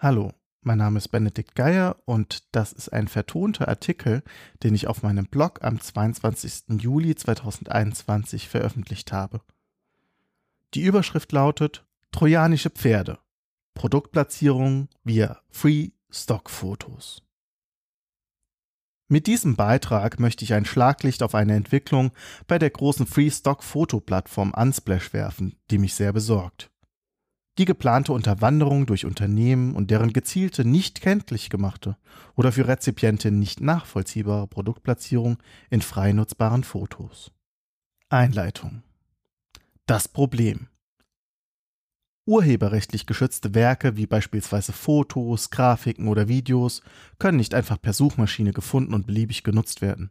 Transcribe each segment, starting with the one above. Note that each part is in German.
Hallo, mein Name ist Benedikt Geier und das ist ein vertonter Artikel, den ich auf meinem Blog am 22. Juli 2021 veröffentlicht habe. Die Überschrift lautet Trojanische Pferde. Produktplatzierung via Free Stock Fotos. Mit diesem Beitrag möchte ich ein Schlaglicht auf eine Entwicklung bei der großen Free Stock Fotoplattform Unsplash werfen, die mich sehr besorgt. Die geplante Unterwanderung durch Unternehmen und deren gezielte, nicht kenntlich gemachte oder für Rezipientinnen nicht nachvollziehbare Produktplatzierung in frei nutzbaren Fotos. Einleitung. Das Problem. Urheberrechtlich geschützte Werke wie beispielsweise Fotos, Grafiken oder Videos können nicht einfach per Suchmaschine gefunden und beliebig genutzt werden.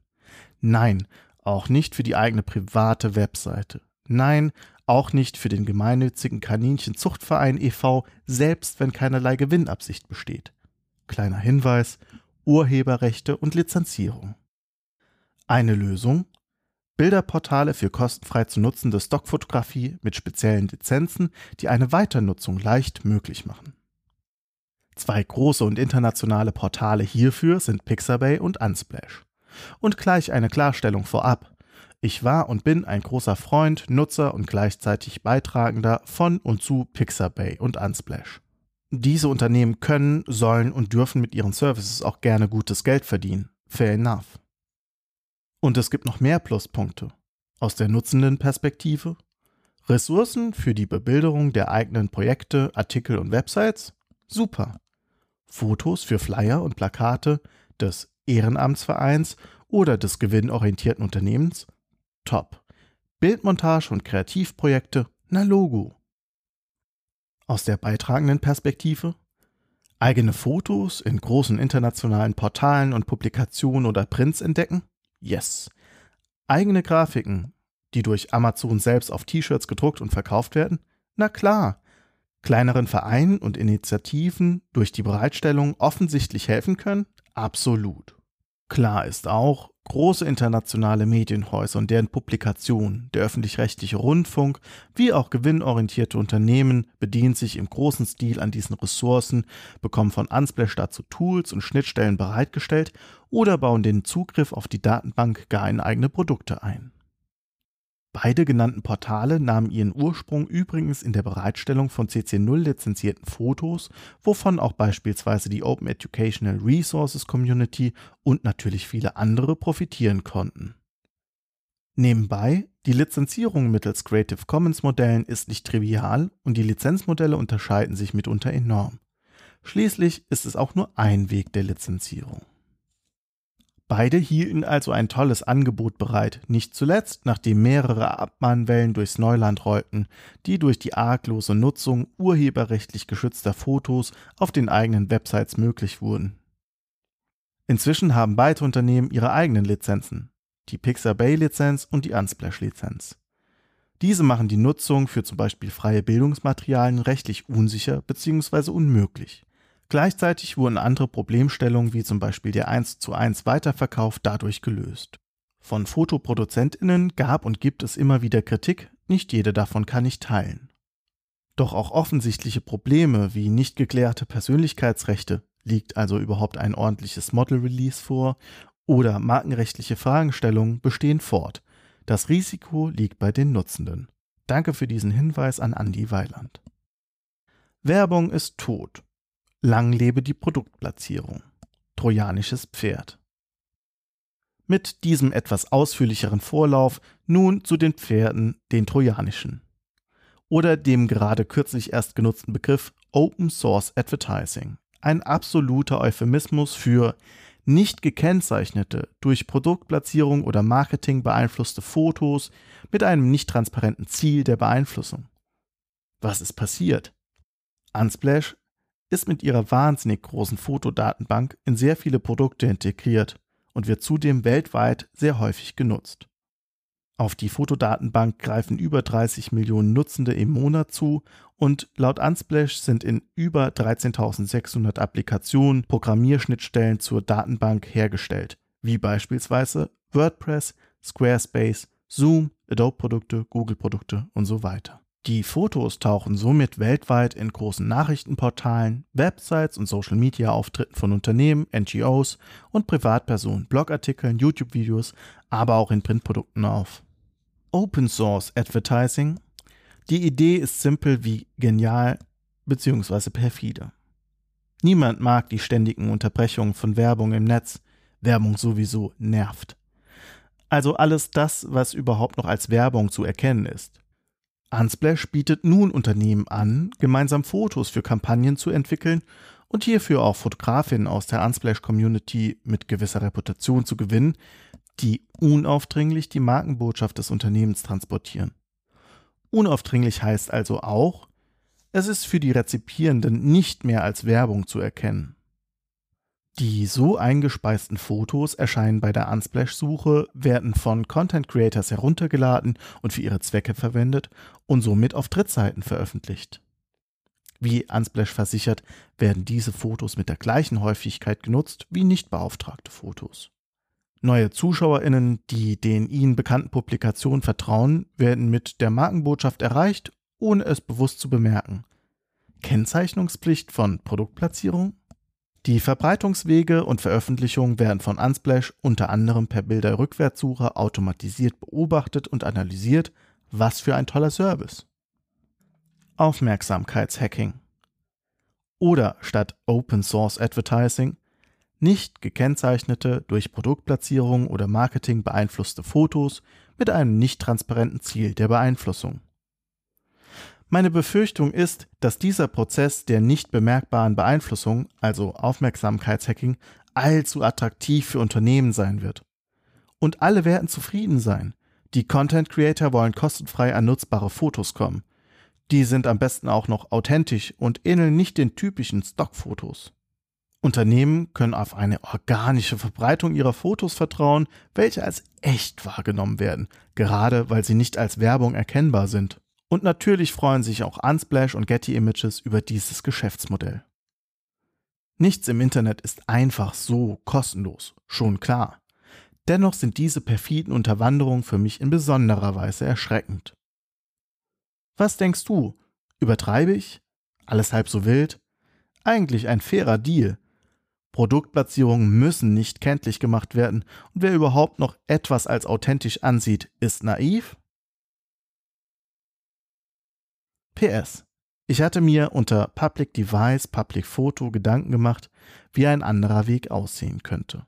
Nein, auch nicht für die eigene private Webseite. Nein, auch nicht für den gemeinnützigen Kaninchenzuchtverein e.V., selbst wenn keinerlei Gewinnabsicht besteht. Kleiner Hinweis: Urheberrechte und Lizenzierung. Eine Lösung: Bilderportale für kostenfrei zu nutzende Stockfotografie mit speziellen Lizenzen, die eine Weiternutzung leicht möglich machen. Zwei große und internationale Portale hierfür sind Pixabay und Unsplash. Und gleich eine Klarstellung vorab. Ich war und bin ein großer Freund, Nutzer und gleichzeitig Beitragender von und zu Pixabay und Unsplash. Diese Unternehmen können, sollen und dürfen mit ihren Services auch gerne gutes Geld verdienen. Fair enough. Und es gibt noch mehr Pluspunkte. Aus der nutzenden Perspektive. Ressourcen für die Bebilderung der eigenen Projekte, Artikel und Websites? Super. Fotos für Flyer und Plakate des Ehrenamtsvereins oder des gewinnorientierten Unternehmens? Top. Bildmontage und Kreativprojekte, na Logo. Aus der beitragenden Perspektive? Eigene Fotos in großen internationalen Portalen und Publikationen oder Prints entdecken? Yes. Eigene Grafiken, die durch Amazon selbst auf T-Shirts gedruckt und verkauft werden? Na klar. Kleineren Vereinen und Initiativen durch die Bereitstellung offensichtlich helfen können? Absolut. Klar ist auch, große internationale Medienhäuser und deren Publikationen, der öffentlich-rechtliche Rundfunk wie auch gewinnorientierte Unternehmen bedienen sich im großen Stil an diesen Ressourcen, bekommen von Unsplash dazu Tools und Schnittstellen bereitgestellt oder bauen den Zugriff auf die Datenbank gar in eigene Produkte ein. Beide genannten Portale nahmen ihren Ursprung übrigens in der Bereitstellung von CC0 lizenzierten Fotos, wovon auch beispielsweise die Open Educational Resources Community und natürlich viele andere profitieren konnten. Nebenbei, die Lizenzierung mittels Creative Commons Modellen ist nicht trivial und die Lizenzmodelle unterscheiden sich mitunter enorm. Schließlich ist es auch nur ein Weg der Lizenzierung. Beide hielten also ein tolles Angebot bereit, nicht zuletzt, nachdem mehrere Abmahnwellen durchs Neuland rollten, die durch die arglose Nutzung urheberrechtlich geschützter Fotos auf den eigenen Websites möglich wurden. Inzwischen haben beide Unternehmen ihre eigenen Lizenzen, die Pixabay-Lizenz und die Unsplash-Lizenz. Diese machen die Nutzung für zum Beispiel freie Bildungsmaterialien rechtlich unsicher bzw. unmöglich. Gleichzeitig wurden andere Problemstellungen wie zum Beispiel der 1 zu 1 Weiterverkauf dadurch gelöst. Von Fotoproduzentinnen gab und gibt es immer wieder Kritik, nicht jede davon kann ich teilen. Doch auch offensichtliche Probleme wie nicht geklärte Persönlichkeitsrechte, liegt also überhaupt ein ordentliches Model Release vor, oder markenrechtliche Fragestellungen bestehen fort. Das Risiko liegt bei den Nutzenden. Danke für diesen Hinweis an Andy Weiland. Werbung ist tot. Lang lebe die Produktplatzierung. Trojanisches Pferd. Mit diesem etwas ausführlicheren Vorlauf nun zu den Pferden, den trojanischen. Oder dem gerade kürzlich erst genutzten Begriff Open Source Advertising. Ein absoluter Euphemismus für nicht gekennzeichnete, durch Produktplatzierung oder Marketing beeinflusste Fotos mit einem nicht transparenten Ziel der Beeinflussung. Was ist passiert? Unsplash ist mit ihrer wahnsinnig großen Fotodatenbank in sehr viele Produkte integriert und wird zudem weltweit sehr häufig genutzt. Auf die Fotodatenbank greifen über 30 Millionen Nutzende im Monat zu und laut Unsplash sind in über 13.600 Applikationen Programmierschnittstellen zur Datenbank hergestellt, wie beispielsweise WordPress, Squarespace, Zoom, Adobe-Produkte, Google-Produkte und so weiter. Die Fotos tauchen somit weltweit in großen Nachrichtenportalen, Websites und Social-Media-Auftritten von Unternehmen, NGOs und Privatpersonen, Blogartikeln, YouTube-Videos, aber auch in Printprodukten auf. Open Source Advertising. Die Idee ist simpel wie genial bzw. perfide. Niemand mag die ständigen Unterbrechungen von Werbung im Netz. Werbung sowieso nervt. Also alles das, was überhaupt noch als Werbung zu erkennen ist. Unsplash bietet nun Unternehmen an, gemeinsam Fotos für Kampagnen zu entwickeln und hierfür auch Fotografinnen aus der Unsplash-Community mit gewisser Reputation zu gewinnen, die unaufdringlich die Markenbotschaft des Unternehmens transportieren. Unaufdringlich heißt also auch, es ist für die Rezipierenden nicht mehr als Werbung zu erkennen. Die so eingespeisten Fotos erscheinen bei der Unsplash-Suche, werden von Content Creators heruntergeladen und für ihre Zwecke verwendet und somit auf Drittseiten veröffentlicht. Wie Unsplash versichert, werden diese Fotos mit der gleichen Häufigkeit genutzt wie nicht beauftragte Fotos. Neue ZuschauerInnen, die den ihnen bekannten Publikationen vertrauen, werden mit der Markenbotschaft erreicht, ohne es bewusst zu bemerken. Kennzeichnungspflicht von Produktplatzierung? Die Verbreitungswege und Veröffentlichungen werden von Unsplash unter anderem per Bilderrückwärtssuche automatisiert beobachtet und analysiert. Was für ein toller Service. Aufmerksamkeitshacking. Oder statt Open Source Advertising nicht gekennzeichnete, durch Produktplatzierung oder Marketing beeinflusste Fotos mit einem nicht transparenten Ziel der Beeinflussung. Meine Befürchtung ist, dass dieser Prozess der nicht bemerkbaren Beeinflussung, also Aufmerksamkeitshacking, allzu attraktiv für Unternehmen sein wird. Und alle werden zufrieden sein. Die Content Creator wollen kostenfrei an nutzbare Fotos kommen. Die sind am besten auch noch authentisch und ähneln nicht den typischen Stockfotos. Unternehmen können auf eine organische Verbreitung ihrer Fotos vertrauen, welche als echt wahrgenommen werden, gerade weil sie nicht als Werbung erkennbar sind. Und natürlich freuen sich auch Unsplash und Getty Images über dieses Geschäftsmodell. Nichts im Internet ist einfach so kostenlos, schon klar. Dennoch sind diese perfiden Unterwanderungen für mich in besonderer Weise erschreckend. Was denkst du? Übertreibe ich? Alles halb so wild? Eigentlich ein fairer Deal. Produktplatzierungen müssen nicht kenntlich gemacht werden und wer überhaupt noch etwas als authentisch ansieht, ist naiv? PS. Ich hatte mir unter Public Device, Public Photo Gedanken gemacht, wie ein anderer Weg aussehen könnte.